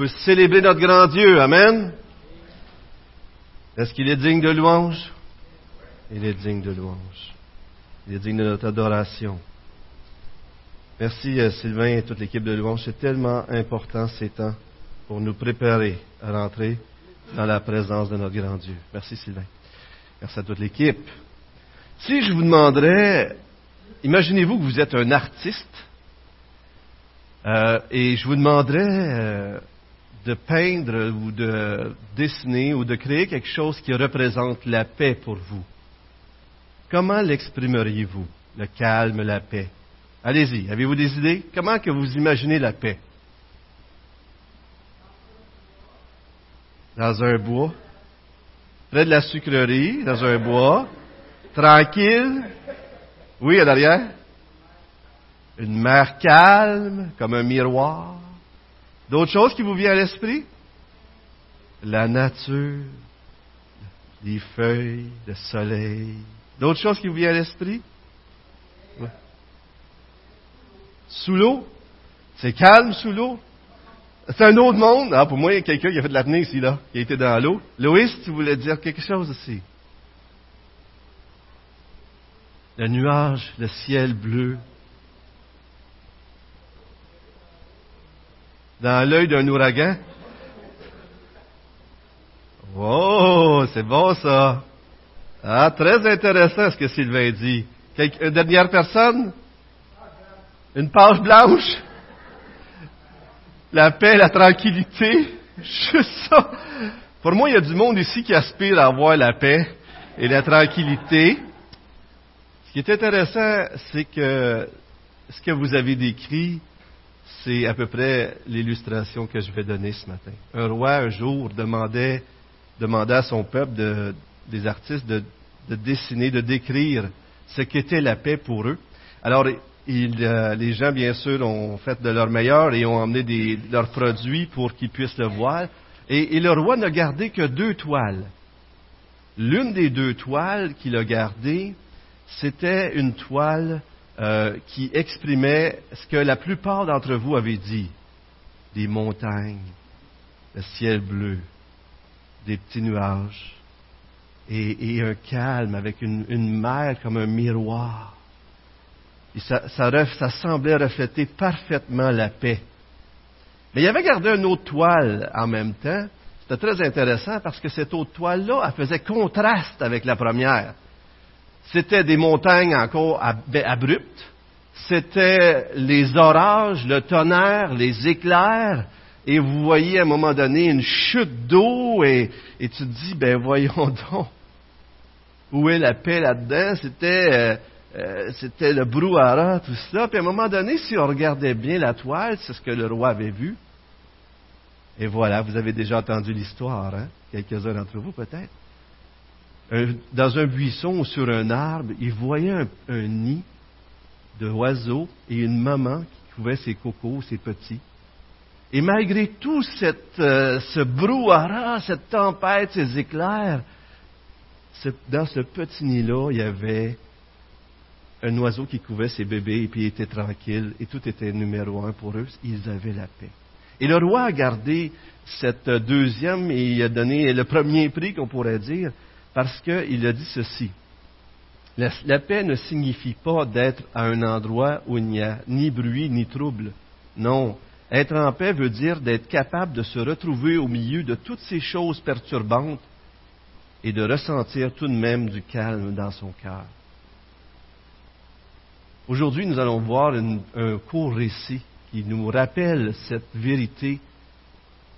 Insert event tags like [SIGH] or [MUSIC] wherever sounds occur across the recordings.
peut célébrer notre grand Dieu. Amen. Est-ce qu'il est digne de louange? Il est digne de louange. Il est digne de notre adoration. Merci euh, Sylvain et toute l'équipe de louange. C'est tellement important ces temps pour nous préparer à rentrer dans la présence de notre grand Dieu. Merci Sylvain. Merci à toute l'équipe. Si je vous demanderais, imaginez-vous que vous êtes un artiste euh, et je vous demanderais euh, de peindre ou de dessiner ou de créer quelque chose qui représente la paix pour vous. Comment l'exprimeriez-vous, le calme, la paix? Allez-y, avez-vous des idées? Comment que vous imaginez la paix? Dans un bois, près de la sucrerie, dans un bois, tranquille. Oui, à l'arrière. Une mer calme, comme un miroir. D'autres choses qui vous viennent à l'esprit? La nature, les feuilles, le soleil. D'autres choses qui vous viennent à l'esprit? Sous l'eau? C'est calme sous l'eau? C'est un autre monde. Ah, pour moi, il y a quelqu'un qui a fait de l'apnée ici, là, qui a été dans l'eau. Loïs, tu voulais dire quelque chose aussi? Le nuage, le ciel bleu, dans l'œil d'un ouragan. Oh, c'est bon ça. Ah, très intéressant ce que Sylvain dit. une dernière personne? Une page blanche? La paix, la tranquillité? [LAUGHS] Juste ça. Pour moi, il y a du monde ici qui aspire à avoir la paix et la tranquillité. Ce qui est intéressant, c'est que ce que vous avez décrit, c'est à peu près l'illustration que je vais donner ce matin. Un roi, un jour, demandait, demandait à son peuple, des artistes, de, dessiner, de décrire ce qu'était la paix pour eux. Alors, euh, les gens, bien sûr, ont fait de leur meilleur et ont emmené leurs produits pour qu'ils puissent le voir. Et, et le roi n'a gardé que deux toiles. L'une des deux toiles qu'il a gardées, c'était une toile euh, qui exprimait ce que la plupart d'entre vous avaient dit. Des montagnes, le ciel bleu, des petits nuages, et, un calme avec une, mer comme un miroir. Et ça, semblait refléter parfaitement la paix. Mais il avait gardé une autre toile en même temps. C'était très intéressant parce que cette autre toile-là, elle faisait contraste avec la première. C'était des montagnes encore abruptes. C'était les orages, le tonnerre, les éclairs. Et vous voyez à un moment donné une chute d'eau et, tu te dis, ben voyons [LAUGHS] donc, où est la paix là-dedans? C'était, euh, euh, c'était le brouhaha, tout ça. Puis à un moment donné, si on regardait bien la toile, c'est ce que le roi avait vu. Et voilà, vous avez déjà entendu l'histoire, hein? Quelques-uns d'entre vous peut-être? Dans un buisson ou sur un arbre, il voyait un, nid d'oiseaux et une maman qui couvait ses cocos, ses petits. Et malgré tout cette, euh, ce brouhaha, cette tempête, ces éclairs, dans ce petit nid-là, il y avait un oiseau qui couvait ses bébés et puis il était tranquille et tout était numéro un pour eux. Ils avaient la paix. Et le roi a gardé cette deuxième et il a donné le premier prix qu'on pourrait dire parce qu'il a dit ceci. La, paix ne signifie pas d'être à un endroit où il n'y a ni bruit ni trouble. Non. Être en paix veut dire d'être capable de se retrouver au milieu de toutes ces choses perturbantes et de ressentir tout de même du calme dans son cœur. Aujourd'hui, nous allons voir un court récit qui nous rappelle cette vérité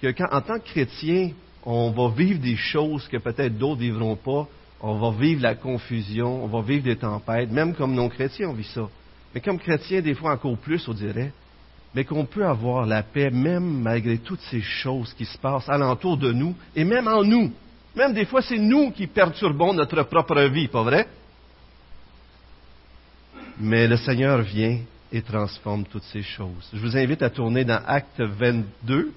que en tant que chrétien, on va vivre des choses que peut-être d'autres ne vivront pas. On va vivre la confusion, on va vivre des tempêtes, même comme non-chrétiens, on vit ça. Mais comme chrétiens, des fois encore plus, on dirait. Mais qu'on peut avoir la paix même malgré toutes ces choses qui se passent alentour de nous et même en nous. Même des fois, c'est nous qui perturbons notre propre vie, pas vrai? Mais le Seigneur vient et transforme toutes ces choses. Je vous invite à tourner dans Acte 22,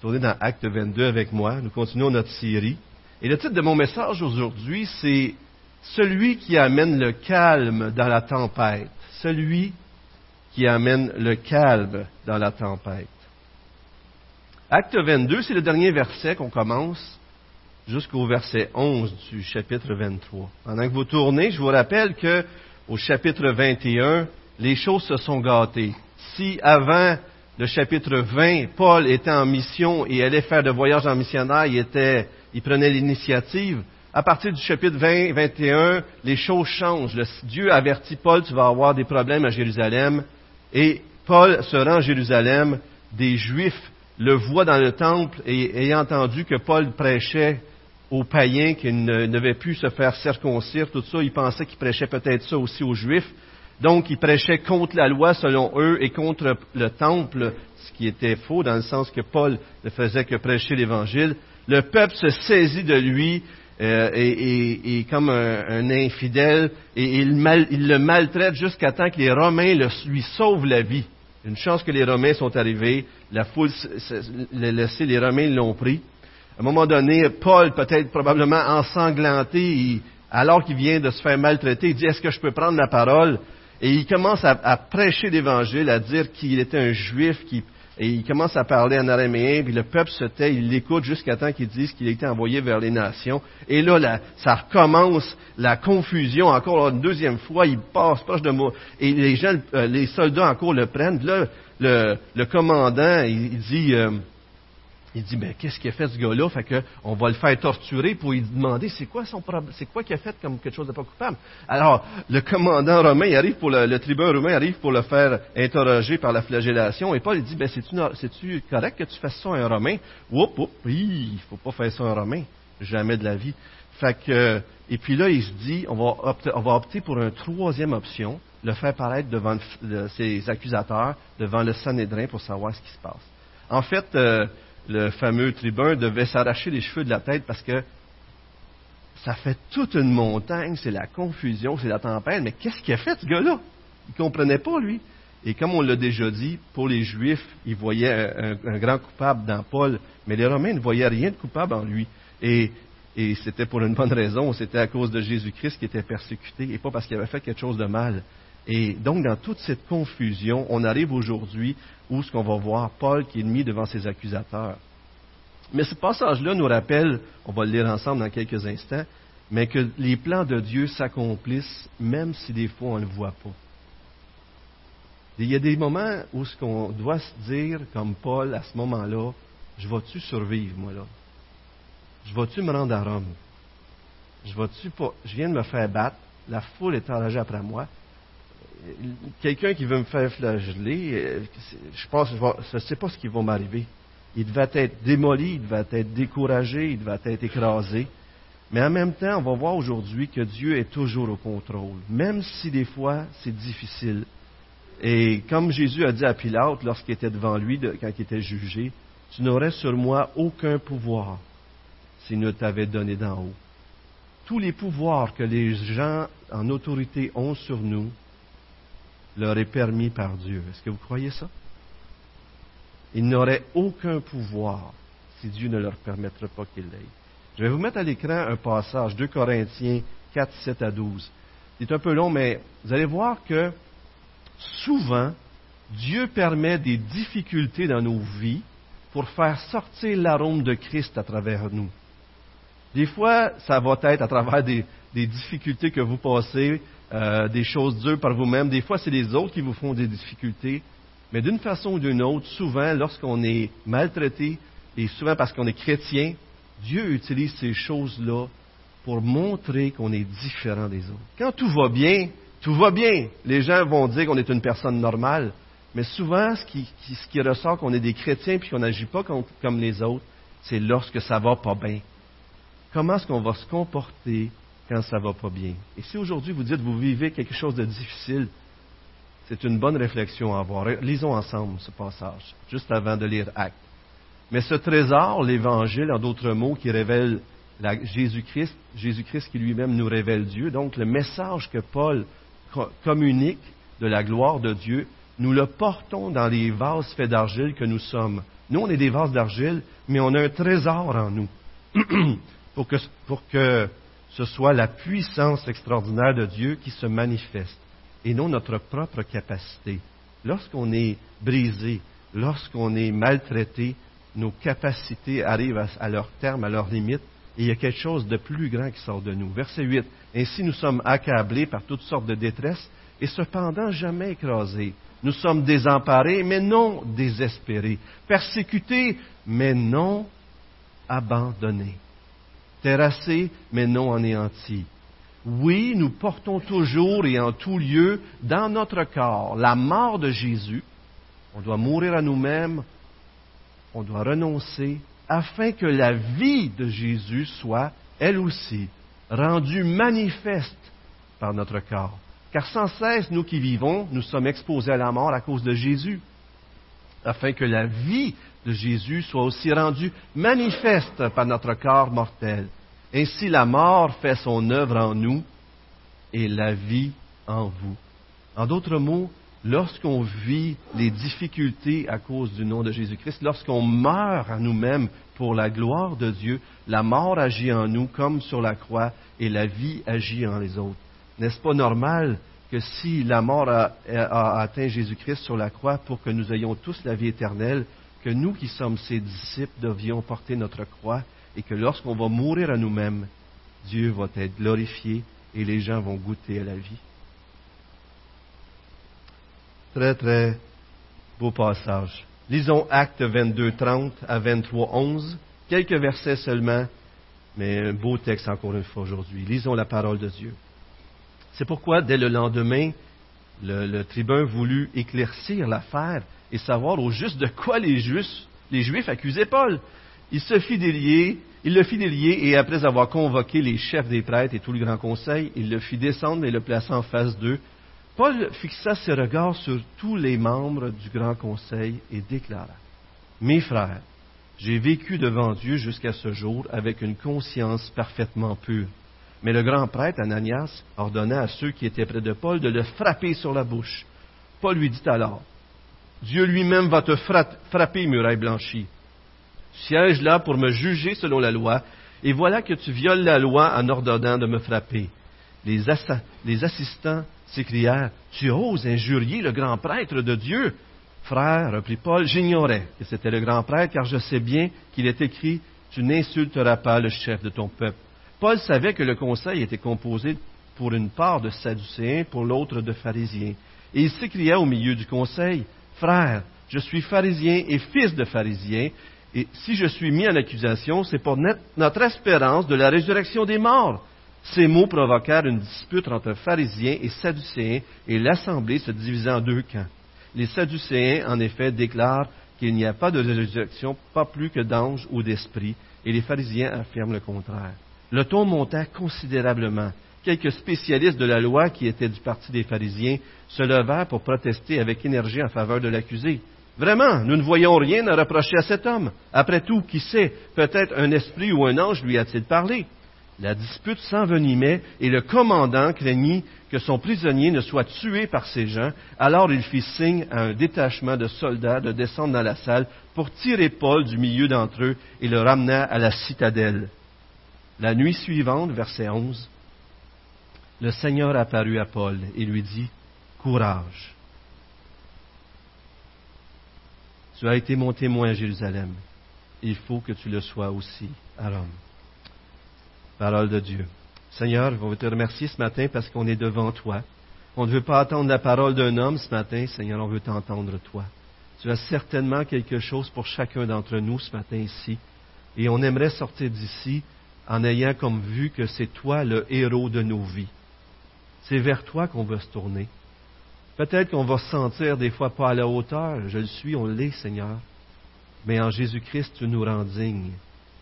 Tournez dans Acte 22 avec moi. Nous continuons notre série. Et le titre de mon message aujourd'hui, c'est Celui qui amène le calme dans la tempête. Celui qui amène le calme dans la tempête. Acte 22, c'est le dernier verset qu'on commence jusqu'au verset 11 du chapitre 23. Pendant que vous tournez, je vous rappelle que au chapitre 21, les choses se sont gâtées. Si avant le chapitre 20, Paul était en mission et allait faire de voyage en missionnaire, il, était, prenait l'initiative. À partir du chapitre 20, 21, les choses changent. Dieu avertit Paul, tu vas avoir des problèmes à Jérusalem. Et Paul se rend à Jérusalem. Des Juifs le voient dans le temple et ayant entendu que Paul prêchait aux païens qui ne, devaient plus se faire circoncire, tout ça, ils pensaient qu'il prêchait peut-être ça aussi aux Juifs. Donc, ils prêchaient contre la loi selon eux et contre le temple, ce qui était faux dans le sens que Paul ne faisait que prêcher l'Évangile. Le peuple se saisit de lui euh, et, comme un, infidèle et il, le maltraite jusqu'à temps que les Romains lui sauvent la vie. Une chance que les Romains sont arrivés, la foule l'a laissé, les Romains l'ont pris. À un moment donné, Paul, peut-être probablement ensanglanté, alors qu'il vient de se faire maltraiter, il dit, est-ce que je peux prendre la parole? Et il commence à, prêcher l'Évangile, à dire qu'il était un juif, et il commence à parler en araméen, puis le peuple se tait, il l'écoute jusqu'à temps qu'il dise qu'il a été envoyé vers les nations. Et là, ça recommence la confusion encore une deuxième fois, il passe proche de moi, et les gens, euh, les soldats encore le prennent. Là, le, commandant, il, dit, euh, il dit, ben, qu'est-ce qu'il a fait ce gars-là? Fait que, on va le faire torturer pour lui demander c'est quoi son problème, c'est quoi qu'il a fait comme quelque chose de pas coupable? Alors, le commandant romain, il arrive pour le, le tribun romain arrive pour le faire interroger par la flagellation. Et Paul, il dit, ben, c'est-tu, correct que tu fasses ça à un romain? Oups, oups, il faut pas faire ça à un romain. Jamais de la vie. Fait que, et puis là, il se dit, on va opter, on va opter pour une troisième option, le faire paraître devant ses accusateurs, devant le Sanhédrin pour savoir ce qui se passe. En fait, euh, le fameux tribun devait s'arracher les cheveux de la tête parce que ça fait toute une montagne, c'est la confusion, c'est la tempête. Mais qu'est-ce qu'il a fait, ce gars-là? Il ne comprenait pas, lui. Et comme on l'a déjà dit, pour les Juifs, ils voyaient un, grand coupable dans Paul, mais les Romains ne voyaient rien de coupable en lui. Et, et c'était pour une bonne raison, c'était à cause de Jésus-Christ qui était persécuté, et pas parce qu'il avait fait quelque chose de mal. Et donc, dans toute cette confusion, on arrive aujourd'hui où ce qu'on va voir Paul qui est mis devant ses accusateurs. Mais ce passage-là nous rappelle, on va le lire ensemble dans quelques instants, mais que les plans de Dieu s'accomplissent même si des fois on ne le voit pas. il y a des moments où ce qu'on doit se dire, comme Paul à ce moment-là, je vais-tu survivre, moi là? Je vais-tu me rendre à Rome? Je vais-tu pas? Je viens de me faire battre, la foule est enragée après moi quelqu'un qui veut me faire flageller, euh, je pense, je ne sais pas ce qui va m'arriver. Il devait être démoli, il devait être découragé, il devait être écrasé. Mais en même temps, on va voir aujourd'hui que Dieu est toujours au contrôle, même si des fois c'est difficile. Et comme Jésus a dit à Pilate lorsqu'il était devant lui, quand il était jugé, tu n'aurais sur moi aucun pouvoir s'il ne t'avait donné d'en haut. Tous les pouvoirs que les gens en autorité ont sur nous, leur est permis par Dieu. Est-ce que vous croyez ça? Ils n'auraient aucun pouvoir si Dieu ne leur permettrait pas qu'ils l'aient. Je vais vous mettre à l'écran un passage, 2 Corinthiens 4, 7 à 12. C'est un peu long, mais vous allez voir que souvent, Dieu permet des difficultés dans nos vies pour faire sortir l'arôme de Christ à travers nous. Des fois, ça va être à travers des, des difficultés que vous passez, euh, des choses dures par vous-même. Des fois, c'est les autres qui vous font des difficultés. Mais d'une façon ou d'une autre, souvent, lorsqu'on est maltraité, et souvent parce qu'on est chrétien, Dieu utilise ces choses-là pour montrer qu'on est différent des autres. Quand tout va bien, tout va bien. Les gens vont dire qu'on est une personne normale. Mais souvent, ce qui, ce qui ressort qu'on est des chrétiens et qu'on n'agit pas comme, comme les autres, c'est lorsque ça va pas bien. Comment est-ce qu'on va se comporter quand ça va pas bien. Et si aujourd'hui vous dites vous vivez quelque chose de difficile, c'est une bonne réflexion à avoir. Lisons ensemble ce passage, juste avant de lire Acte. Mais ce trésor, l'Évangile, en d'autres mots, qui révèle Jésus-Christ, Jésus-Christ qui lui-même nous révèle Dieu, donc le message que Paul communique de la gloire de Dieu, nous le portons dans les vases faits d'argile que nous sommes. Nous, on est des vases d'argile, mais on a un trésor en nous. [CLEARS THROAT] pour que, pour que ce soit la puissance extraordinaire de Dieu qui se manifeste et non notre propre capacité. Lorsqu'on est brisé, lorsqu'on est maltraité, nos capacités arrivent à, leur terme, à leur limite, et il y a quelque chose de plus grand qui sort de nous. Verset 8. Ainsi nous sommes accablés par toutes sortes de détresses, et cependant jamais écrasés. Nous sommes désemparés, mais non désespérés. Persécutés, mais non abandonnés. Terrassés, mais non anéantis. Oui, nous portons toujours et en tout lieu dans notre corps la mort de Jésus. On doit mourir à nous-mêmes, on doit renoncer, afin que la vie de Jésus soit, elle aussi, rendue manifeste par notre corps. Car sans cesse, nous qui vivons, nous sommes exposés à la mort à cause de Jésus, afin que la vie de Jésus soit aussi rendue manifeste par notre corps mortel. Ainsi la mort fait son œuvre en nous et la vie en vous. En d'autres mots, lorsqu'on vit les difficultés à cause du nom de Jésus-Christ, lorsqu'on meurt à nous-mêmes pour la gloire de Dieu, la mort agit en nous comme sur la croix et la vie agit en les autres. N'est-ce pas normal que si la mort a, atteint Jésus-Christ sur la croix pour que nous ayons tous la vie éternelle, que nous qui sommes ses disciples devions porter notre croix et que lorsqu'on va mourir à nous-mêmes, Dieu va être glorifié et les gens vont goûter à la vie. Très, très beau passage. Lisons Actes 22, 30 à 23, 11. Quelques versets seulement, mais un beau texte encore une fois aujourd'hui. Lisons la parole de Dieu. C'est pourquoi, dès le lendemain, le, tribun voulut éclaircir l'affaire et savoir au juste de quoi les Juifs, les Juifs accusaient Paul. Il se fit délier, il le fit délier, et après avoir convoqué les chefs des prêtres et tout le grand conseil, il le fit descendre et le plaça en face d'eux. Paul fixa ses regards sur tous les membres du grand conseil et déclara Mes frères, j'ai vécu devant Dieu jusqu'à ce jour avec une conscience parfaitement pure. Mais le grand prêtre, Ananias, ordonna à ceux qui étaient près de Paul de le frapper sur la bouche. Paul lui dit alors, Dieu lui-même va te frapper, muraille blanchie siège là pour me juger selon la loi, et voilà que tu violes la loi en ordonnant de me frapper. Les, assistants s'écrièrent, Tu oses injurier le grand prêtre de Dieu? Frère, reprit Paul, j'ignorais que c'était le grand prêtre, car je sais bien qu'il est écrit, Tu n'insulteras pas le chef de ton peuple. Paul savait que le conseil était composé pour une part de Sadducéens, pour l'autre de pharisiens. Et il s'écria au milieu du conseil, Frère, je suis pharisien et fils de pharisien, et si je suis mis en accusation, c'est pour notre espérance de la résurrection des morts. Ces mots provoquèrent une dispute entre pharisiens et sadducéens, et l'assemblée se divisait en deux camps. Les sadducéens, en effet, déclarent qu'il n'y a pas de résurrection, pas plus que d'anges ou d'esprits, et les pharisiens affirment le contraire. Le ton monta considérablement. Quelques spécialistes de la loi qui étaient du parti des pharisiens se levèrent pour protester avec énergie en faveur de l'accusé. Vraiment, nous ne voyons rien à reprocher à cet homme. Après tout, qui sait, peut-être un esprit ou un ange lui a-t-il parlé. La dispute s'envenimait et le commandant craignit que son prisonnier ne soit tué par ces gens. Alors il fit signe à un détachement de soldats de descendre dans la salle pour tirer Paul du milieu d'entre eux et le ramena à la citadelle. La nuit suivante, verset 11, le Seigneur apparut à Paul et lui dit, Courage, Tu as été mon témoin à Jérusalem. Il faut que tu le sois aussi à Rome. Parole de Dieu. Seigneur, je veux te remercier ce matin parce qu'on est devant toi. On ne veut pas attendre la parole d'un homme ce matin, Seigneur, on veut t'entendre toi. Tu as certainement quelque chose pour chacun d'entre nous ce matin ici. Et on aimerait sortir d'ici en ayant comme vue que c'est toi le héros de nos vies. C'est vers toi qu'on veut se tourner. Peut-être qu'on va se sentir des fois pas à la hauteur. Je le suis, on l'est, Seigneur. Mais en Jésus-Christ, tu nous rends dignes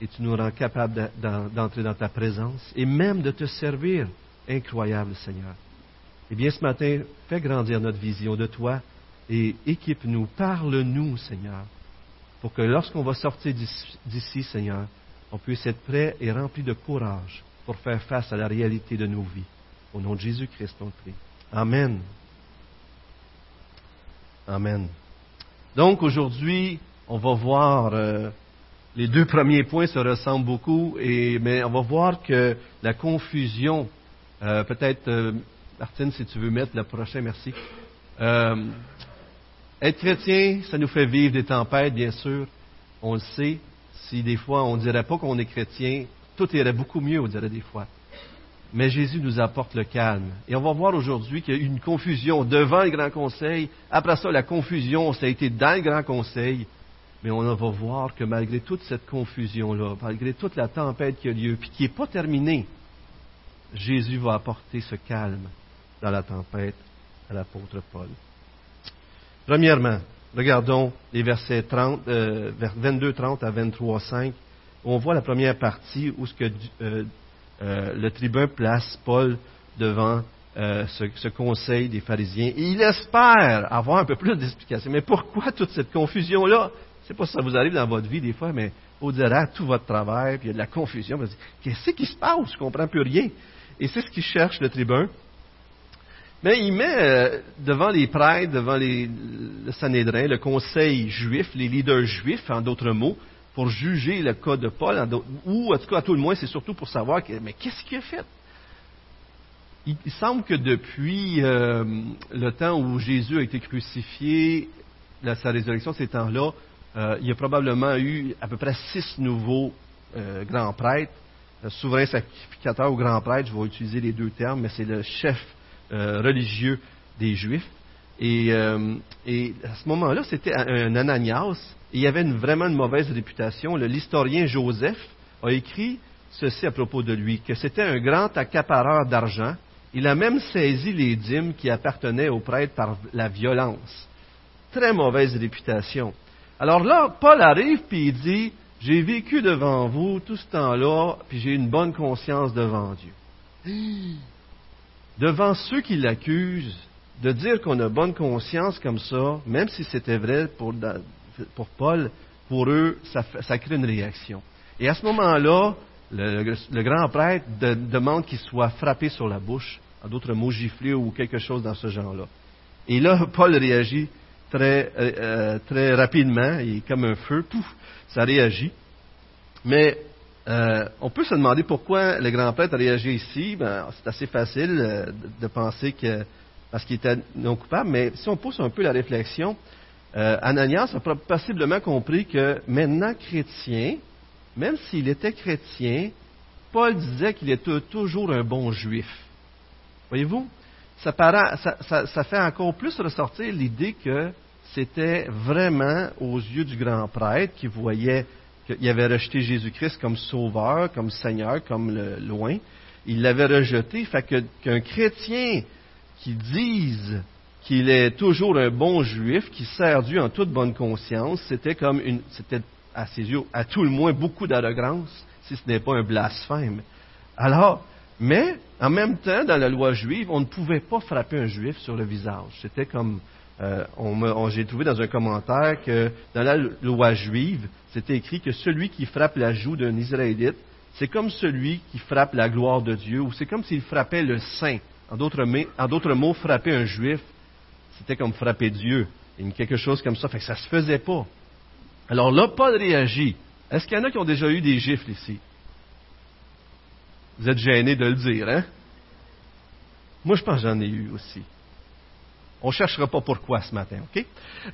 et tu nous rends capables d'entrer dans ta présence et même de te servir. Incroyable, Seigneur. Eh bien, ce matin, fais grandir notre vision de toi et équipe-nous, parle-nous, Seigneur, pour que lorsqu'on va sortir d'ici, Seigneur, on puisse être prêt et rempli de courage pour faire face à la réalité de nos vies. Au nom de Jésus-Christ, on prie. Amen. Amen. Donc aujourd'hui, on va voir, euh, les deux premiers points se ressemblent beaucoup, mais on va voir que la confusion, euh, peut-être, euh, Martine, si tu veux mettre le prochain, merci. être chrétien, ça nous fait vivre des tempêtes, bien sûr, on le sait, si des fois on ne dirait pas qu'on est chrétien, tout irait beaucoup mieux, on dirait des fois. Mais Jésus nous apporte le calme. Et on va voir aujourd'hui qu'il y a eu une confusion devant le grand conseil. Après ça, la confusion, ça a été dans le grand conseil. Mais on va voir que malgré toute cette confusion-là, malgré toute la tempête qui a lieu, puis qui n'est pas terminée, Jésus va apporter ce calme dans la tempête à l'apôtre Paul. Premièrement, regardons les versets 30, 22, 30 à 23, 5. On voit la première partie où ce que euh, euh, le tribun place Paul devant euh, ce, conseil des pharisiens. Et il espère avoir un peu plus d'explications. Mais pourquoi toute cette confusion-là? Je ne sais pas si ça vous arrive dans votre vie des fois, mais au delà tout votre travail, puis il y a de la confusion. Qu'est-ce qui se passe? Je ne comprends plus rien. Et c'est ce qu'il cherche, le tribun. Mais il met euh, devant les prêtres, devant les, le Sanhédrin, le conseil juif, les leaders juifs, en d'autres mots, pour juger le cas de Paul, ou en tout cas, à tout le moins, c'est surtout pour savoir, mais qu'est-ce qu'il a fait? Il, semble que depuis euh, le temps où Jésus a été crucifié, sa résurrection, ces temps-là, euh, il y a probablement eu à peu près six nouveaux euh, grands prêtres. Souverain sacrificateur ou grand prêtre, je vais utiliser les deux termes, mais c'est le chef religieux des Juifs. Et à ce moment-là, c'était un Ananias il y avait vraiment une mauvaise réputation. L'historien Joseph a écrit ceci à propos de lui, que c'était un grand accapareur d'argent. Il a même saisi les dîmes qui appartenaient aux prêtres par la violence. Très mauvaise réputation. Alors là, Paul arrive puis il dit, j'ai vécu devant vous tout ce temps-là, puis j'ai une bonne conscience devant Dieu. [GASPS] Devant ceux qui l'accusent, de dire qu'on a bonne conscience comme ça, même si c'était vrai pour, pour Paul, pour eux, ça, crée une réaction. Et à ce moment-là, le, grand prêtre demande qu'il soit frappé sur la bouche, en d'autres mots, giflé ou quelque chose dans ce genre-là. Et là, [LAUGHS] Paul réagit très, euh, euh, très rapidement, et comme un feu, pouf, ça réagit. Mais euh, on peut se demander pourquoi le grand prêtre a réagi ici. Ben, c'est assez facile de penser que parce qu'il était non coupable, mais si on pousse un peu la réflexion, euh, Ananias a possiblement compris que maintenant chrétien, même s'il était chrétien, Paul disait qu'il était toujours un bon juif. Voyez-vous, ça, fait encore plus ressortir l'idée que c'était vraiment aux yeux du grand prêtre qui voyait qu'il avait rejeté Jésus-Christ comme sauveur, comme Seigneur, comme le loin. Il l'avait rejeté. Fait qu'un chrétien qui dise qu'il est toujours un bon juif qui sert Dieu en toute bonne conscience, c'était comme une, c'était à ses yeux, à tout le moins, beaucoup d'arrogance, si ce n'est pas un blasphème. Alors, mais en même temps, dans la loi juive, on ne pouvait pas frapper un juif sur le visage. C'était comme, euh, on, j'ai trouvé dans un commentaire que dans la loi juive, c'était écrit que celui qui frappe la joue d'un Israélite, c'est comme celui qui frappe la gloire de Dieu, ou c'est comme s'il frappait le saint. En d'autres mots, frapper un juif, c'était comme frapper Dieu, quelque chose comme ça. Fait que ça se faisait pas. Alors là, Paul réagit. Est-ce qu'il y en a qui ont déjà eu des gifles ici? Vous êtes gênés de le dire, hein? Moi, je pense que j'en ai eu aussi. On ne cherchera pas pourquoi ce matin, OK?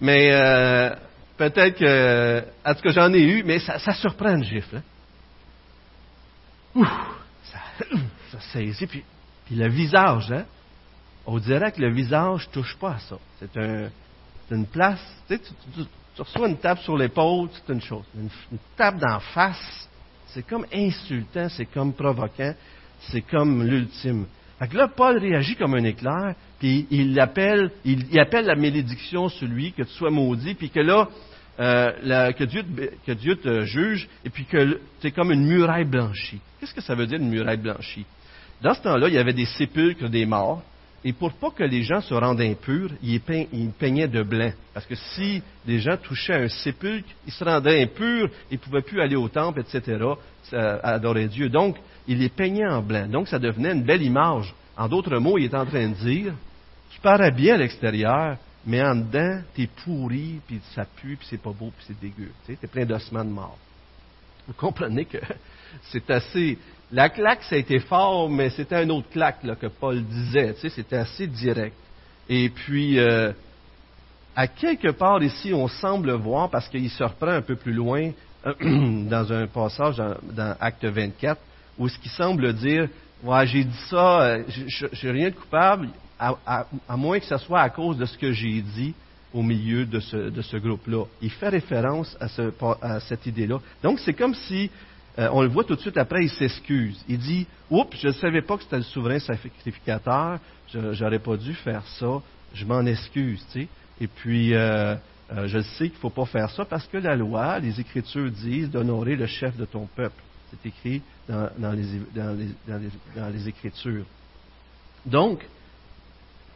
Mais euh, peut-être que, en tout cas, j'en ai eu, mais ça, surprend le gifle. Hein? Ouh, ça, [CLEARS THROAT] ça saisit, puis, puis le visage, hein? On dirait que le visage ne touche pas à ça. C'est un, une place, tu, sais, tu, reçois une tape sur l'épaule, c'est une chose. Une, tape d'en face, c'est comme insultant, c'est comme provoquant, c'est comme l'ultime. Fait que là, Paul réagit comme un éclair, puis il appelle, il, appelle la malédiction sur lui, que tu sois maudit, puis que là, euh, que, Dieu, que Dieu te juge, et puis que c'est comme une muraille blanchie. Qu'est-ce que ça veut dire une muraille blanchie? Dans ce temps-là, il y avait des sépulcres des morts, et pour pas que les gens se rendent impurs, ils peignaient de blanc. Parce que si les gens touchaient un sépulcre, ils se rendaient impurs, ils ne pouvaient plus aller au temple, etc., adorer Dieu. Donc, ils les peignaient en blanc. Donc, ça devenait une belle image. En d'autres mots, il est en train de dire, tu parais bien à l'extérieur, mais en dedans, tu es pourri, puis ça pue, puis c'est pas beau, puis c'est dégueu. Tu es plein d'ossements de mort. Vous comprenez que [LAUGHS] c'est assez la claque, ça a été fort, mais c'était un autre claque que Paul disait. C'était assez direct. Et puis, euh, à quelque part ici, on semble voir, parce qu'il se reprend un peu plus loin [CLEARS THROAT] dans un passage dans, Acte 24, où ce qui semble dire, j'ai dit ça, euh, je n'ai rien de coupable, à, moins que ce soit à cause de ce que j'ai dit au milieu de ce, groupe-là. Il fait référence à, cette idée-là. Donc, c'est comme si, euh, on le voit tout de suite après, il s'excuse. Il dit, oups, je ne savais pas que c'était le souverain sacrificateur, je n'aurais pas dû faire ça, je m'en excuse, tu sais. Et puis, euh, euh, je sais qu'il ne faut pas faire ça parce que la loi, les Écritures disent d'honorer le chef de ton peuple. C'est écrit dans, les, Écritures. Donc,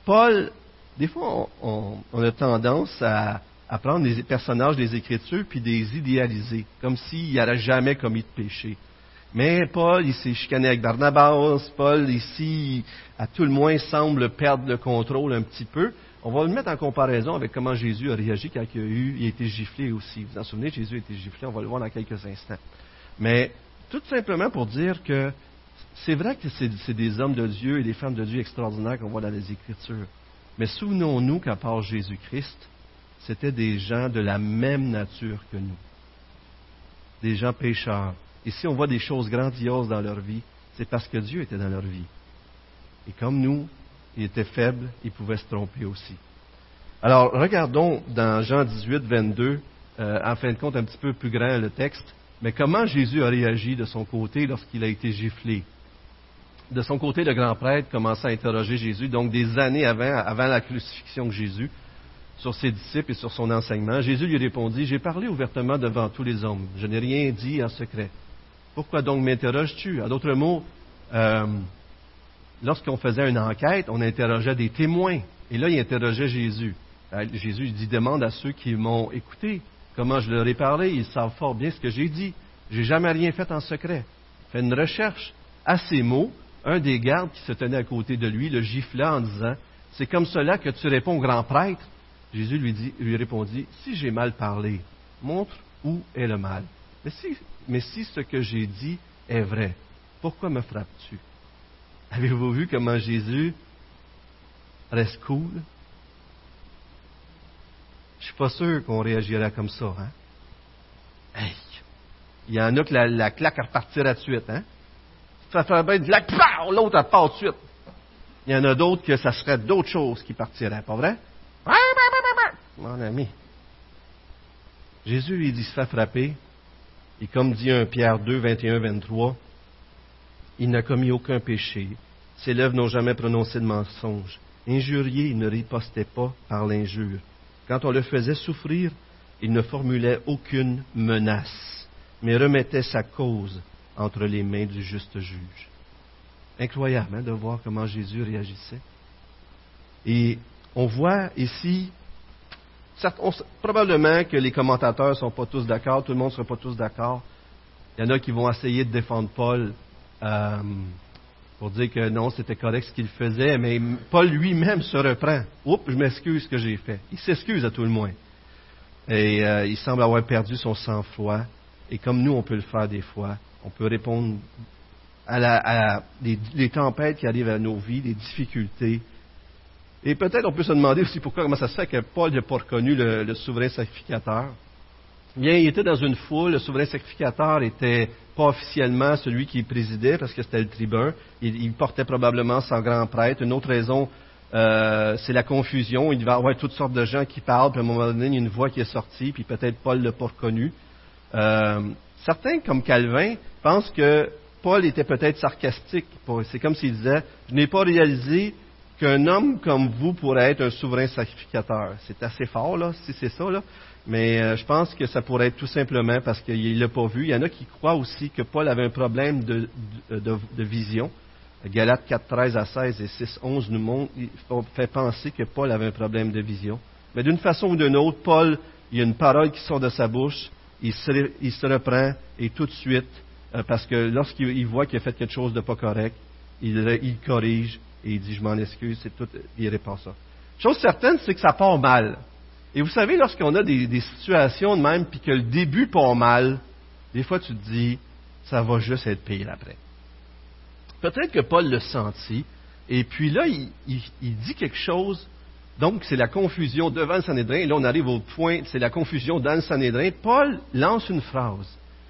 Paul, des fois, on, a tendance à, prendre les personnages des Écritures puis des idéaliser, comme s'il n'aurait jamais commis de péché. Mais Paul, il s'est chicané avec Barnabas. Paul, ici, à tout le moins, semble perdre le contrôle un petit peu. On va le mettre en comparaison avec comment Jésus a réagi quand il a, eu, il a été giflé aussi. Vous vous en souvenez, Jésus a été giflé, on va le voir dans quelques instants. Mais tout simplement pour dire que c'est vrai que c'est des hommes de Dieu et des femmes de Dieu extraordinaires qu'on voit dans les Écritures. Mais souvenons-nous qu'à part Jésus-Christ, c'était des gens de la même nature que nous. Des gens pécheurs. Et si on voit des choses grandioses dans leur vie, c'est parce que Dieu était dans leur vie. Et comme nous, il était faible, il pouvait se tromper aussi. Alors, regardons dans Jean 18, 22, euh, en fin de compte un petit peu plus grand le texte, mais comment Jésus a réagi de son côté lorsqu'il a été giflé? De son côté, le grand prêtre commença à interroger Jésus, donc des années avant, avant la crucifixion de Jésus, sur ses disciples et sur son enseignement. Jésus lui répondit, J'ai parlé ouvertement devant tous les hommes, je n'ai rien dit en secret. Pourquoi donc m'interroges-tu À d'autres mots, euh, lorsqu'on faisait une enquête, on interrogeait des témoins. Et là, il interrogeait Jésus. Euh, Jésus dit demande à ceux qui m'ont écouté comment je leur ai parlé. Ils savent fort bien ce que j'ai dit. J'ai jamais rien fait en secret. Fait une recherche. À ces mots, un des gardes qui se tenait à côté de lui le gifla en disant C'est comme cela que tu réponds au grand prêtre. Jésus lui, dit, lui répondit Si j'ai mal parlé, montre où est le mal. Mais si, ce que j'ai dit est vrai, pourquoi me frappes-tu? Avez-vous vu comment Jésus reste cool? Je suis pas sûr qu'on réagirait comme ça, hein? Hey! Il y en a que la, claque repartirait tout de suite, hein? Ça ferait bien de la l'autre elle part de suite. Il y en a d'autres que ça serait d'autres choses qui partiraient, pas vrai? Mon ami. Jésus lui dit se fait frapper, et comme dit un Pierre 2, 21, 23, il n'a commis aucun péché. Ses lèvres n'ont jamais prononcé de mensonge. Injurié, il ne ripostait pas par l'injure. Quand on le faisait souffrir, il ne formulait aucune menace, mais remettait sa cause entre les mains du juste juge. Incroyable hein, de voir comment Jésus réagissait. Et on voit ici, probablement que les commentateurs ne sont pas tous d'accord, tout le monde ne sera pas tous d'accord. Il y en a qui vont essayer de défendre Paul euh, pour dire que non, c'était correct ce qu'il faisait, mais Paul lui-même se reprend. Oups, je m'excuse ce que j'ai fait. Il s'excuse à tout le moins. Et euh, il semble avoir perdu son sang-froid. Et comme nous, on peut le faire des fois, on peut répondre à, la, les, tempêtes qui arrivent à nos vies, les difficultés. Et peut-être on peut se demander aussi pourquoi, comment ça se fait que Paul n'a pas reconnu le souverain sacrificateur. Bien, il était dans une foule, le souverain sacrificateur était pas officiellement celui qui présidait parce que c'était le tribun. Il, portait probablement son grand prêtre. Une autre raison, euh, c'est la confusion. Il va y avoir toutes sortes de gens qui parlent, puis à un moment donné, il y a une voix qui est sortie, puis peut-être Paul l'a pas reconnu. Euh, certains, comme Calvin, pensent que Paul était peut-être sarcastique. C'est comme s'il disait, je n'ai pas réalisé qu'un homme comme vous pourrait être un souverain sacrificateur. C'est assez fort, là, si c'est ça, là. Mais euh, je pense que ça pourrait être tout simplement parce qu'il ne l'a pas vu. Il y en a qui croient aussi que Paul avait un problème de, vision. Galates 4, 13 à 16 et 6, 11 nous montrent, il fait penser que Paul avait un problème de vision. Mais d'une façon ou d'une autre, Paul, il y a une parole qui sort de sa bouche, il se, reprend et tout de suite, euh, parce que lorsqu'il voit qu'il a fait quelque chose de pas correct, il, corrige et il dit je m'en excuse, c'est tout, il répond ça. Chose certaine, c'est que ça part mal. Et vous savez, lorsqu'on a des, situations de même, puis que le début part mal, des fois tu te dis, ça va juste être pire après. Peut-être que Paul le sentit, et puis là, il, dit quelque chose Donc, c'est la confusion devant le Sanhédrin. Et là, on arrive au point, c'est la confusion dans le Sanhédrin. Paul lance une phrase.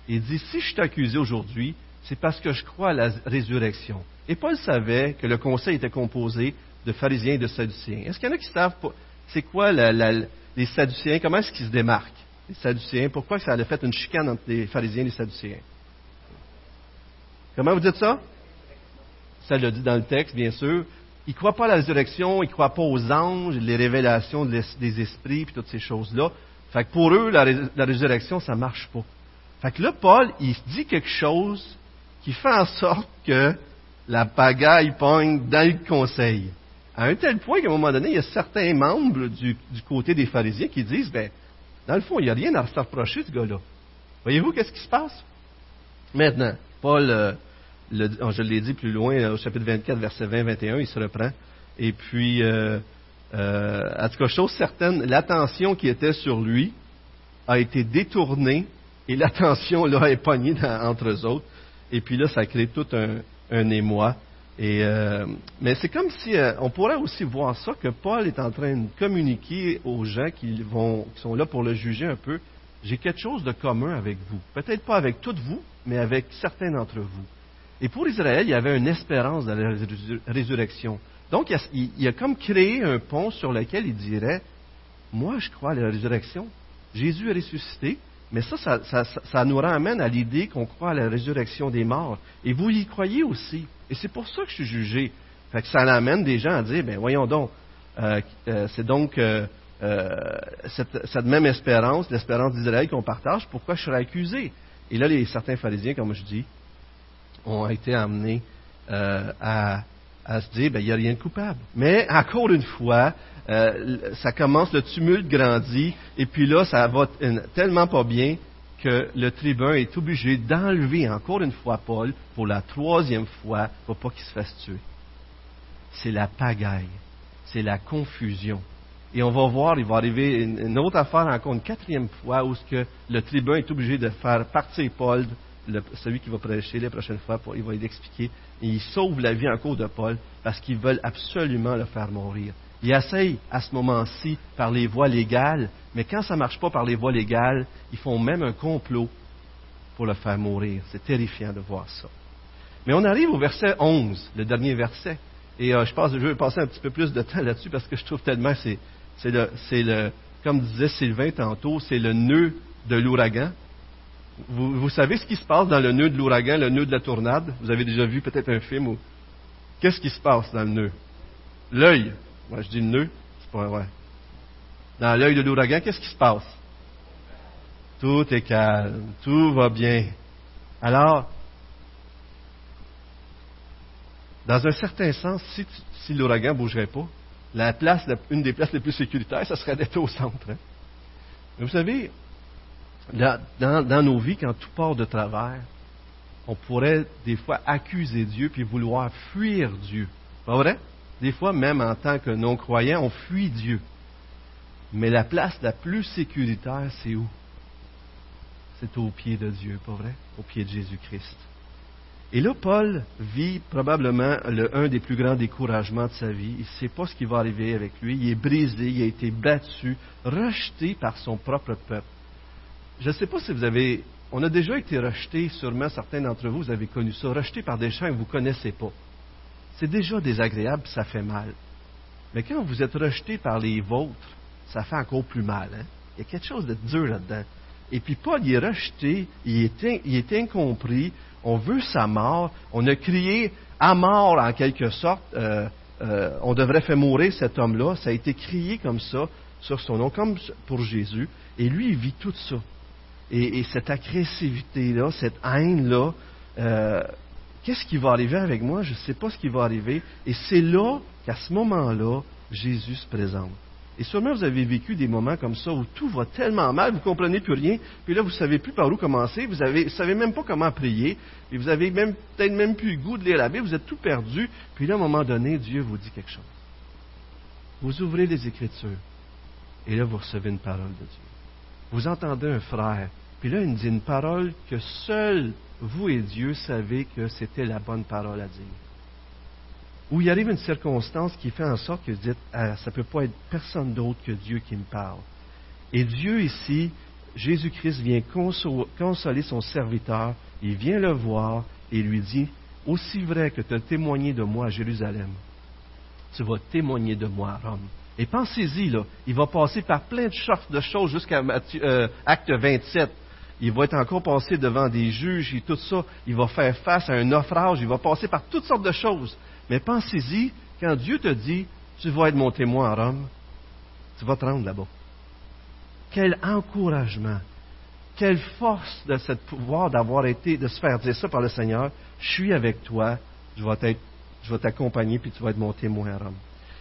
Il dit, si je accusé aujourd'hui, c'est parce que je crois à la résurrection. Et Paul savait que le conseil était composé de pharisiens et de sadducéens. Est-ce qu'il y en a qui savent c'est quoi les sadducéens, comment est-ce qu'ils se démarquent, les sadducéens, pourquoi ça a fait une chicane entre les pharisiens et les sadducéens? Comment vous dites ça? Ça le dit dans le texte, bien sûr. Ils ne croient pas à la résurrection, ils ne croient pas aux anges, les révélations des esprits, puis toutes ces choses-là. Fait que pour eux, la, la résurrection, ça ne marche pas. Fait que là, Paul, il dit quelque chose qui fait en sorte que la pagaille pogne dans le conseil. À un tel point qu'à un moment donné, il y a certains membres du, côté des pharisiens qui disent, ben, dans le fond, il n'y a rien à se reprocher, ce gars-là. Voyez-vous qu'est-ce qui se passe? Maintenant, Paul, euh, oh, je l'ai dit plus loin, au chapitre 24, verset 20-21, il se reprend. Et puis, euh, euh, en tout cas, chose certaine, l'attention qui était sur lui a été détournée et l'attention là est pognée entre eux autres. Et puis là, ça crée tout un, un émoi. Et, euh, mais c'est comme si euh, on pourrait aussi voir ça que Paul est en train de communiquer aux gens qui, sont là pour le juger un peu. J'ai quelque chose de commun avec vous. Peut-être pas avec toutes vous, mais avec certains d'entre vous. Et pour Israël, il y avait une espérance de la résurrection. Donc, il a comme créé un pont sur lequel il dirait Moi, je crois à la résurrection. Jésus est ressuscité. Mais ça ça, nous ramène à l'idée qu'on croit à la résurrection des morts. Et vous y croyez aussi. Et c'est pour ça que je suis jugé. Fait que ça amène des gens à dire, ben voyons donc, euh, euh, c'est donc euh, cette, même espérance, l'espérance d'Israël qu'on partage, pourquoi je serais accusé? Et là, les, certains pharisiens, comme je dis, ont été amenés à, à se dire, ben, il n'y a rien de coupable. Mais encore une fois, euh, ça commence, le tumulte grandit, et puis là, ça va tellement pas bien que le tribun est obligé d'enlever encore une fois Paul pour la troisième fois pour pas qu'il se fasse tuer. C'est la pagaille, c'est la confusion. Et on va voir, il va arriver une, autre affaire encore une quatrième fois où que le tribun est obligé de faire partir Paul, celui qui va prêcher la prochaine fois, pour, il va l'expliquer. Et il sauve la vie encore de Paul parce qu'ils veulent absolument le faire mourir. Ils essayent à ce moment-ci par les voies légales, mais quand ça ne marche pas par les voies légales, ils font même un complot pour le faire mourir. C'est terrifiant de voir ça. Mais on arrive au verset 11, le dernier verset. Et euh, je pense je vais passer un petit peu plus de temps là-dessus parce que je trouve tellement c'est c'est le, c'est le comme disait Sylvain tantôt, c'est le nœud de l'ouragan. Vous, savez ce qui se passe dans le nœud de l'ouragan, le nœud de la tournade? Vous avez déjà vu peut-être un film où qu'est-ce qui se passe dans le nœud? L'œil. Moi, je dis le nœud, c'est pas vrai. Dans l'œil de l'ouragan, qu'est-ce qui se passe? Tout est calme, tout va bien. Alors, dans un certain sens, si, l'ouragan ne bougerait pas, la place, une des places les plus sécuritaires, ça serait d'être au centre. Hein. Mais vous savez, dans, nos vies, quand tout part de travers, on pourrait des fois accuser Dieu puis vouloir fuir Dieu. Pas vrai? Des fois, même en tant que non-croyant, on fuit Dieu. Mais la place la plus sécuritaire, c'est où? C'est au pied de Dieu, pas vrai? Au pied de Jésus-Christ. Et là, Paul vit probablement le, un des plus grands découragements de sa vie. Il ne sait pas ce qui va arriver avec lui. Il est brisé, il a été battu, rejeté par son propre peuple. Je ne sais pas si vous avez... On a déjà été rejeté, sûrement certains d'entre vous, vous avez connu ça, rejeté par des gens que vous ne connaissez pas c'est déjà désagréable, ça fait mal. Mais quand vous êtes rejeté par les vôtres, ça fait encore plus mal. Hein? Il y a quelque chose de dur là-dedans. Et puis Paul, il est rejeté, il est, incompris, on veut sa mort, on a crié à mort en quelque sorte, euh, euh, on devrait faire mourir cet homme-là, ça a été crié comme ça sur son nom, comme pour Jésus, et lui, il vit tout ça. Et, cette agressivité-là, cette haine-là, euh, qu'est-ce qui va arriver avec moi? Je ne sais pas ce qui va arriver. Et c'est là qu'à ce moment-là, Jésus se présente. Et sûrement vous avez vécu des moments comme ça où tout va tellement mal, vous ne comprenez plus rien, puis là vous ne savez plus par où commencer, vous ne savez même pas comment prier, et vous avez même peut-être même plus le goût de lire la Bible, vous êtes tout perdu, puis là à un moment donné, Dieu vous dit quelque chose. Vous ouvrez les Écritures, et là vous recevez une parole de Dieu. Vous entendez un frère, puis là il dit une parole que seul vous et Dieu savez que c'était la bonne parole à dire. où il arrive une circonstance qui fait en sorte que vous dites, ah, ça ne peut pas être personne d'autre que Dieu qui me parle. Et Dieu ici, Jésus-Christ vient consoler son serviteur, il vient le voir et lui dit, aussi vrai que tu as témoigné de moi à Jérusalem, tu vas témoigner de moi à Rome. Et pensez-y, là, il va passer par plein de, de choses jusqu'à euh, acte 27. Il va être encore passé devant des juges et tout ça. Il va faire face à un naufrage. Il va passer par toutes sortes de choses. Mais pensez-y, quand Dieu te dit, tu vas être mon témoin à Rome, tu vas te rendre là-bas. Quel encouragement, quelle force de ce pouvoir d'avoir été, de se faire dire ça par le Seigneur, je suis avec toi, je vais t'accompagner, puis tu vas être mon témoin à Rome.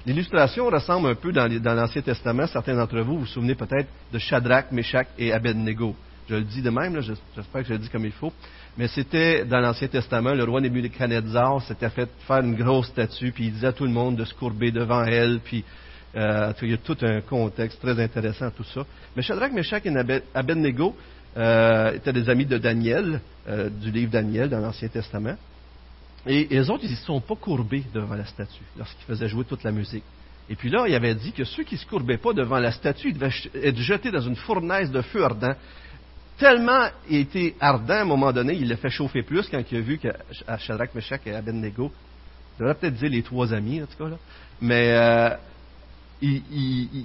L'illustration ressemble un peu dans, l'Ancien Testament. Certains d'entre vous vous souvenez peut-être de Shadrach, Meshach et Abednego. Je le dis de même, j'espère que je le dis comme il faut. Mais c'était dans l'Ancien Testament, le roi Nebuchadnezzar s'était fait faire une grosse statue, puis il disait à tout le monde de se courber devant elle, puis euh, il y a tout un contexte très intéressant tout ça. Mais Shadrach, Meshach et Abednego euh, étaient des amis de Daniel, euh, du livre Daniel dans l'Ancien Testament. Et les autres, ils ne se sont pas courbés devant la statue lorsqu'ils faisaient jouer toute la musique. Et puis là, il avait dit que ceux qui ne se courbaient pas devant la statue, ils devaient être jetés dans une fournaise de feu ardent. Tellement il était ardent, à un moment donné, il l'a fait chauffer plus quand il a vu qu'à Shadrach, Meshach et Abednego, je devrais peut-être dire les trois amis, en tout cas, là, mais euh,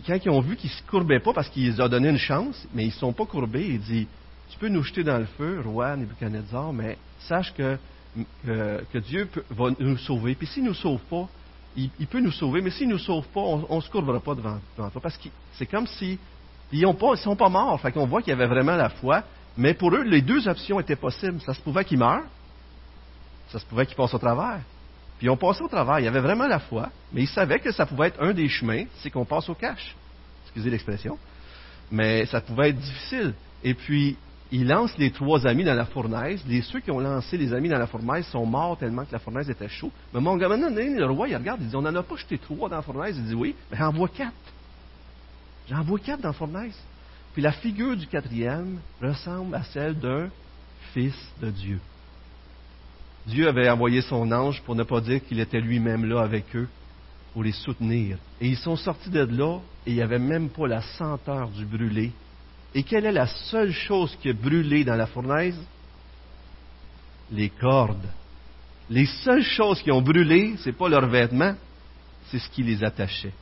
quand ils ont vu qu'ils ne se courbaient pas parce qu'il les a donné une chance, mais ils ne sont pas courbés, il dit, tu peux nous jeter dans le feu, roi Nebuchadnezzar, mais sache que que, Dieu va nous sauver. Puis s'il ne nous sauve pas, il, peut nous sauver, mais s'il ne nous sauve pas, on ne se courbera pas devant, toi. Parce que c'est comme si ils ne sont pas morts. Fait qu'on voit qu'il y avait vraiment la foi. Mais pour eux, les deux options étaient possibles. Ça se pouvait qu'ils meurent, ça se pouvait qu'ils passent au travers. Puis ils ont passé au travers. Il y avait vraiment la foi, mais ils savaient que ça pouvait être un des chemins, c'est qu'on passe au cash. Excusez l'expression. Mais ça pouvait être difficile. Et puis, il lance les trois amis dans la fournaise. Les, ceux qui ont lancé les amis dans la fournaise sont morts tellement que la fournaise était chaude. Mais mon gars, le roi, il regarde, il dit, on n'en a pas jeté trois dans la fournaise. Il dit, oui, mais j'en vois quatre. J'en vois quatre dans la fournaise. Puis la figure du quatrième ressemble à celle d'un fils de Dieu. Dieu avait envoyé son ange pour ne pas dire qu'il était lui-même là avec eux, pour les soutenir. Et ils sont sortis de là, et il n'y avait même pas la senteur du brûlé et quelle est la seule chose qui a brûlé dans la fournaise? Les cordes. Les seules choses qui ont brûlé, ce n'est pas leurs vêtements, c'est ce qui les attachait.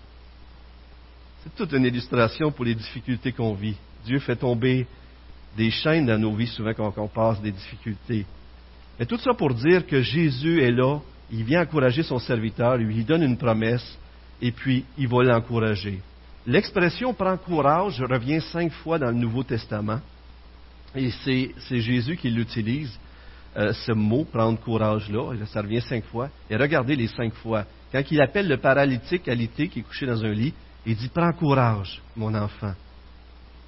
C'est toute une illustration pour les difficultés qu'on vit. Dieu fait tomber des chaînes dans nos vies souvent quand on passe des difficultés. Et tout ça pour dire que Jésus est là, il vient encourager son serviteur, il lui donne une promesse, et puis il va l'encourager. L'expression prend courage revient cinq fois dans le Nouveau Testament. Et c'est Jésus qui l'utilise, euh, ce mot, prendre courage-là. Ça revient cinq fois. Et regardez les cinq fois. Quand il appelle le paralytique à l'été qui est couché dans un lit, il dit Prends courage, mon enfant.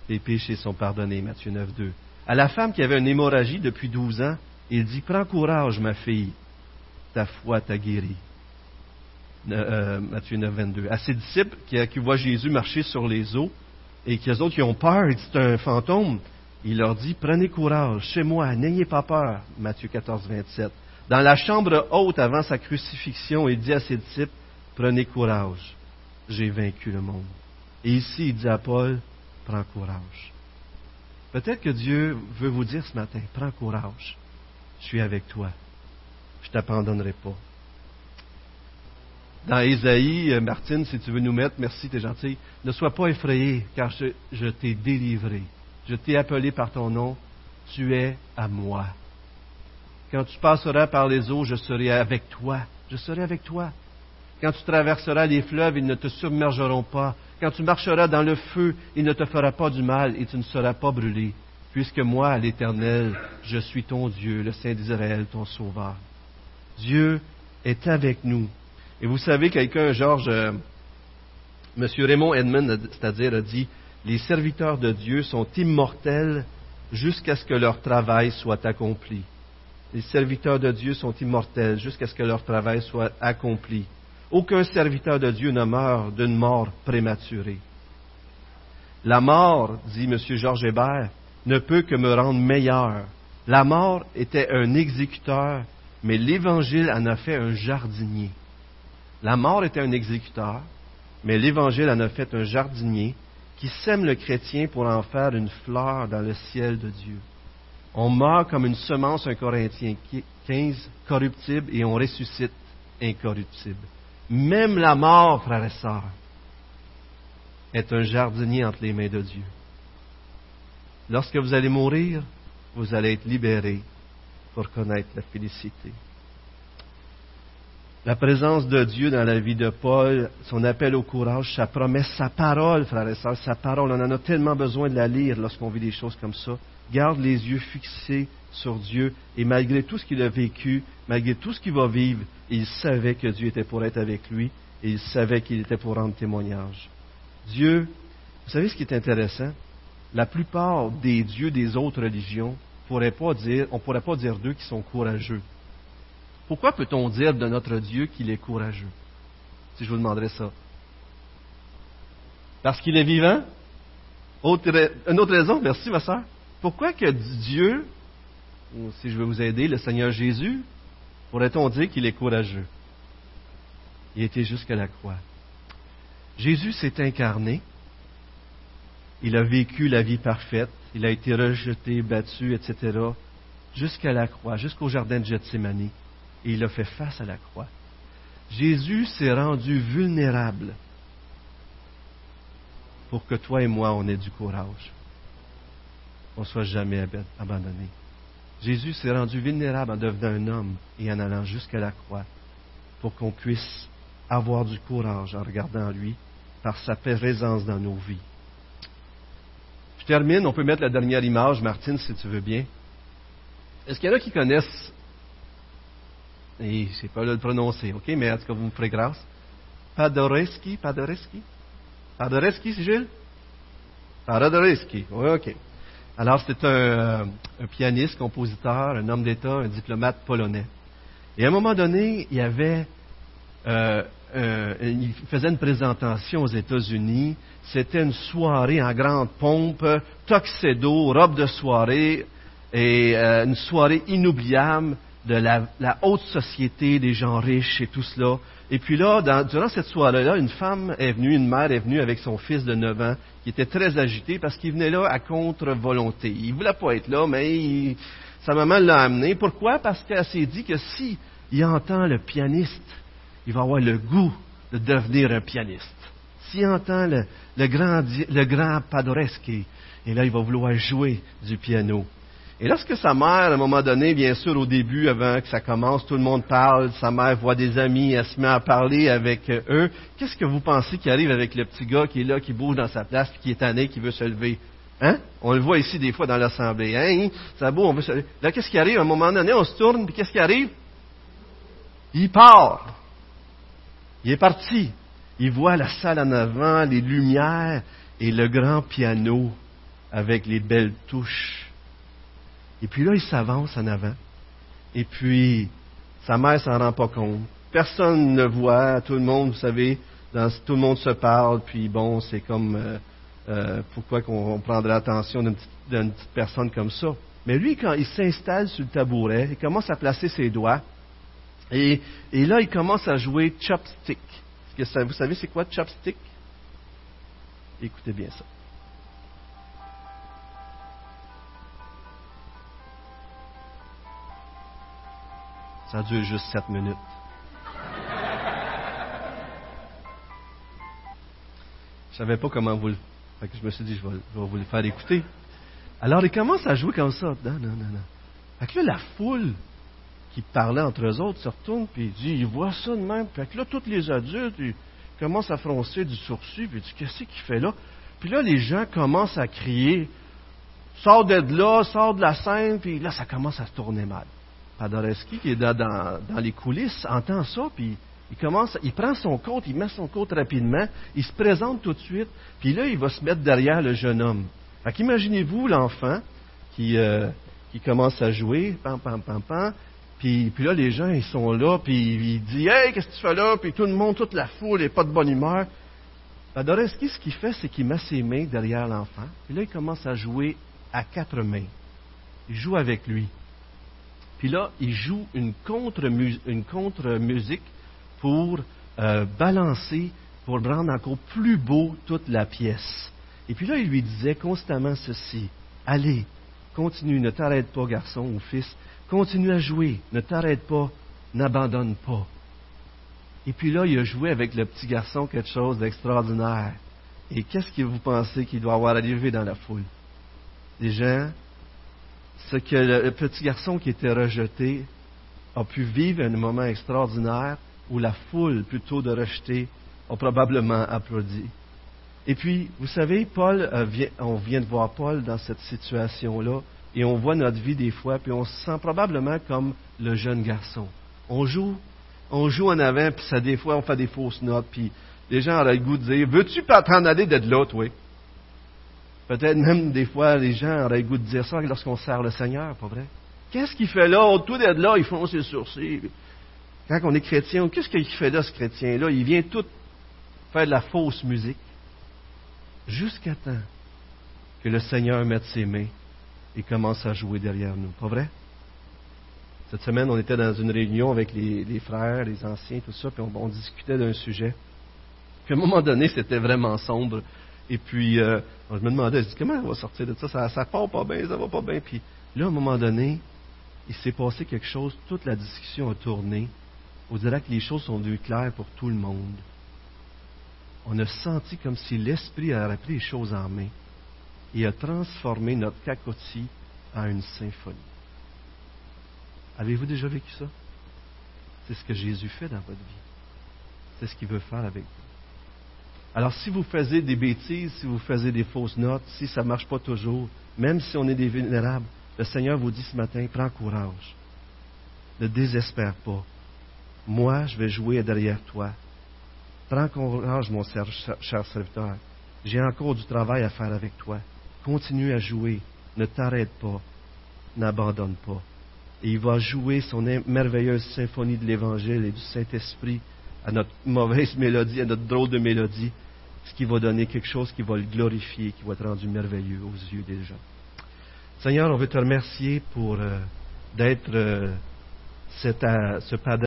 Les péchés sont pardonnés, Matthieu 9, 2. À la femme qui avait une hémorragie depuis douze ans, il dit Prends courage, ma fille, ta foi t'a guéri. Euh, Matthieu 9, 22. À ses disciples qui, voient Jésus marcher sur les eaux et qu'il y a d'autres qui ont peur, c'est un fantôme. Il leur dit Prenez courage, chez moi, n'ayez pas peur. Matthieu 14, 27. Dans la chambre haute avant sa crucifixion, il dit à ses disciples Prenez courage, j'ai vaincu le monde. Et ici, il dit à Paul Prends courage. Peut-être que Dieu veut vous dire ce matin Prends courage, je suis avec toi, je ne t'abandonnerai pas dans Ésaïe, euh, Martine, si tu veux nous mettre, merci, t'es gentil, ne sois pas effrayé, car je, t'ai délivré. Je t'ai appelé par ton nom, tu es à moi. Quand tu passeras par les eaux, je serai avec toi. Je serai avec toi. Quand tu traverseras les fleuves, ils ne te submergeront pas. Quand tu marcheras dans le feu, il ne te fera pas du mal et tu ne seras pas brûlé. Puisque moi, l'Éternel, je suis ton Dieu, le Saint d'Israël, ton Sauveur. Dieu est avec nous. Et vous savez, quelqu'un, Georges, euh, M. Raymond Edmond, c'est-à-dire, a dit Les serviteurs de Dieu sont immortels jusqu'à ce que leur travail soit accompli. Les serviteurs de Dieu sont immortels jusqu'à ce que leur travail soit accompli. Aucun serviteur de Dieu ne meurt d'une mort prématurée. La mort, dit M. Georges Hébert, ne peut que me rendre meilleur. La mort était un exécuteur, mais l'Évangile en a fait un jardinier. La mort était un exécuteur, mais l'Évangile en a fait un jardinier qui sème le chrétien pour en faire une fleur dans le ciel de Dieu. On meurt comme une semence, un Corinthien 15, corruptible, et on ressuscite incorruptible. Même la mort, frères et sœurs, est un jardinier entre les mains de Dieu. Lorsque vous allez mourir, vous allez être libéré pour connaître la félicité. La présence de Dieu dans la vie de Paul, son appel au courage, sa promesse, sa parole, frères et sœurs, sa parole, on en a tellement besoin de la lire lorsqu'on vit des choses comme ça. Garde les yeux fixés sur Dieu et malgré tout ce qu'il a vécu, malgré tout ce qu'il va vivre, il savait que Dieu était pour être avec lui et il savait qu'il était pour rendre témoignage. Dieu, vous savez ce qui est intéressant? La plupart des dieux des autres religions, pourrait pas dire, on ne pourrait pas dire d'eux qui sont courageux. Pourquoi peut-on dire de notre Dieu qu'il est courageux Si je vous demanderais ça? Parce qu'il est vivant? Une autre raison, merci ma soeur. Pourquoi que Dieu, si je veux vous aider, le Seigneur Jésus, pourrait-on dire qu'il est courageux? Il était jusqu'à la croix. Jésus s'est incarné. Il a vécu la vie parfaite. Il a été rejeté, battu, etc. jusqu'à la croix, jusqu'au jardin de Gethsemane et il a fait face à la croix. Jésus s'est rendu vulnérable pour que toi et moi, on ait du courage. On ne soit jamais abandonné. Jésus s'est rendu vulnérable en devenant un homme et en allant jusqu'à la croix pour qu'on puisse avoir du courage en regardant lui par sa présence dans nos vies. Je termine, on peut mettre la dernière image, Martine, si tu veux bien. Est-ce qu'il y en a qui connaissent et je pas le prononcer, ok, mais est-ce que vous me ferez grâce? Padoreski, Padoreski? Padoreski, c'est Gilles? Padoreski, oui, ok. Alors, c'était un, pianiste, compositeur, un homme d'État, un diplomate polonais. Et à un moment donné, il avait, euh, euh, faisait une présentation aux États-Unis. C'était une soirée en grande pompe, tuxedo, robe de soirée, et euh, une soirée inoubliable de la, haute société, des gens riches et tout cela. Et puis là, durant cette soirée-là, une femme est venue, une mère est venue avec son fils de 9 ans, qui était très agité parce qu'il venait là à contre-volonté. Il voulait pas être là, mais sa maman l'a amené. Pourquoi? Parce qu'elle s'est dit que si il entend le pianiste, il va avoir le goût de devenir un pianiste. S'il entend le, grand, le grand Padoreski, et là, il va vouloir jouer du piano. Et lorsque sa mère, à un moment donné, bien sûr, au début, avant que ça commence, tout le monde parle, sa mère voit des amis, elle se met à parler avec eux, qu'est-ce que vous pensez qui arrive avec le petit gars qui est là, qui bouge dans sa place, qui est tanné, qui veut se lever? Hein? On le voit ici des fois dans l'assemblée. Hein? Ça beau, on veut se lever. Là, qu'est-ce qui arrive? À un moment donné, on se tourne, puis qu'est-ce qui arrive? Il part. Il est parti. Il voit la salle en avant, les lumières et le grand piano avec les belles touches. Et puis là, il s'avance en avant. Et puis, sa mère s'en rend pas compte. Personne ne voit, tout le monde, vous savez, tout le monde se parle, puis bon, c'est comme euh, euh, pourquoi qu'on prendrait l'attention d'une petite, personne comme ça? Mais lui, quand il s'installe sur le tabouret, il commence à placer ses doigts, et, et là, il commence à jouer chopstick. Vous savez, c'est quoi chopstick? Écoutez bien ça. Ça dure juste sept minutes. Je savais pas comment vous le. Fait que je me suis dit, je vais, vous le faire écouter. Alors, il commence à jouer comme ça. Non, non, non, non. Là, la foule qui parlait entre eux autres se retourne, puis dit, il voit ça de même. Fait là, tous les adultes, ils commencent à froncer du sourcil, puis il dit, qu'est-ce qu'il fait là? Puis là, les gens commencent à crier, sors de là, sors de la scène, puis là, ça commence à se tourner mal. Padoreski, qui est dans, les coulisses, entend ça, puis il commence, il prend son côte, il met son côte rapidement, il se présente tout de suite, puis là, il va se mettre derrière le jeune homme. Fait qu'imaginez-vous l'enfant qui, euh, qui commence à jouer, pam, pam, pam, pam, puis, puis là, les gens, ils sont là, puis il dit, hey, qu'est-ce que tu fais là? Puis tout le monde, toute la foule n'est pas de bonne humeur. Padoreski, ce qu'il fait, c'est qu'il met ses mains derrière l'enfant, puis là, il commence à jouer à quatre mains. Il joue avec lui. Puis là, il joue une contre-musique pour euh, balancer pour rendre encore plus beau toute la pièce. Et puis là, il lui disait constamment ceci. Allez, continue, ne t'arrête pas, garçon ou fils. Continue à jouer, ne t'arrête pas, n'abandonne pas. Et puis là, il a joué avec le petit garçon quelque chose d'extraordinaire. Et qu'est-ce que vous pensez qu'il doit avoir arrivé dans la foule? Des gens, ce que le petit garçon qui était rejeté a pu vivre un moment extraordinaire où la foule, plutôt de rejeter, a probablement applaudi. Et puis, vous savez, Paul, euh, on vient de voir Paul dans cette situation-là, et on voit notre vie des fois, puis on se sent probablement comme le jeune garçon. On joue, on joue en avant, puis ça, des fois, on fait des fausses notes, puis les gens auraient le goût de dire, veux-tu pas t'en aller d'être l'autre, oui? Peut-être même des fois, les gens auraient le goût de dire ça lorsqu'on sert le Seigneur, pas vrai? Qu'est-ce qu'il fait là? Tout d'être là, ils font ses sourcils. Quand on est chrétien, qu'est-ce qu'il fait là, ce chrétien-là? Il vient tout faire de la fausse musique jusqu'à temps que le Seigneur mette ses mains et commence à jouer derrière nous. Pas vrai? Cette semaine, on était dans une réunion avec les, frères, les anciens, tout ça, puis on, discutait d'un sujet. Puis à un moment donné, c'était vraiment sombre. Et puis, euh, je me demandais, je dis, comment on va sortir de ça? ça? Ça part pas bien, ça va pas bien. Puis là, à un moment donné, il s'est passé quelque chose, toute la discussion a tourné. On dirait que les choses sont devenues claires pour tout le monde on a senti comme si l'Esprit avait pris les choses en main et a transformé notre cacotie en une symphonie. Avez-vous déjà vécu ça? C'est ce que Jésus fait dans votre vie. C'est ce qu'il veut faire avec vous. Alors, si vous faisiez des bêtises, si vous faisiez des fausses notes, si ça ne marche pas toujours, même si on est des vulnérables, le Seigneur vous dit ce matin, prends courage. Ne désespère pas. Moi, je vais jouer derrière toi. Prends courage, mon cher serviteur. J'ai encore du travail à faire avec toi. Continue à jouer. Ne t'arrête pas. N'abandonne pas. Et il va jouer son merveilleuse symphonie de l'Évangile et du Saint-Esprit à notre mauvaise mélodie, à notre drôle de mélodie, ce qui va donner quelque chose qui va le glorifier, qui va être rendu merveilleux aux yeux des gens. Seigneur, on veut te remercier pour euh, d'être euh, ce padre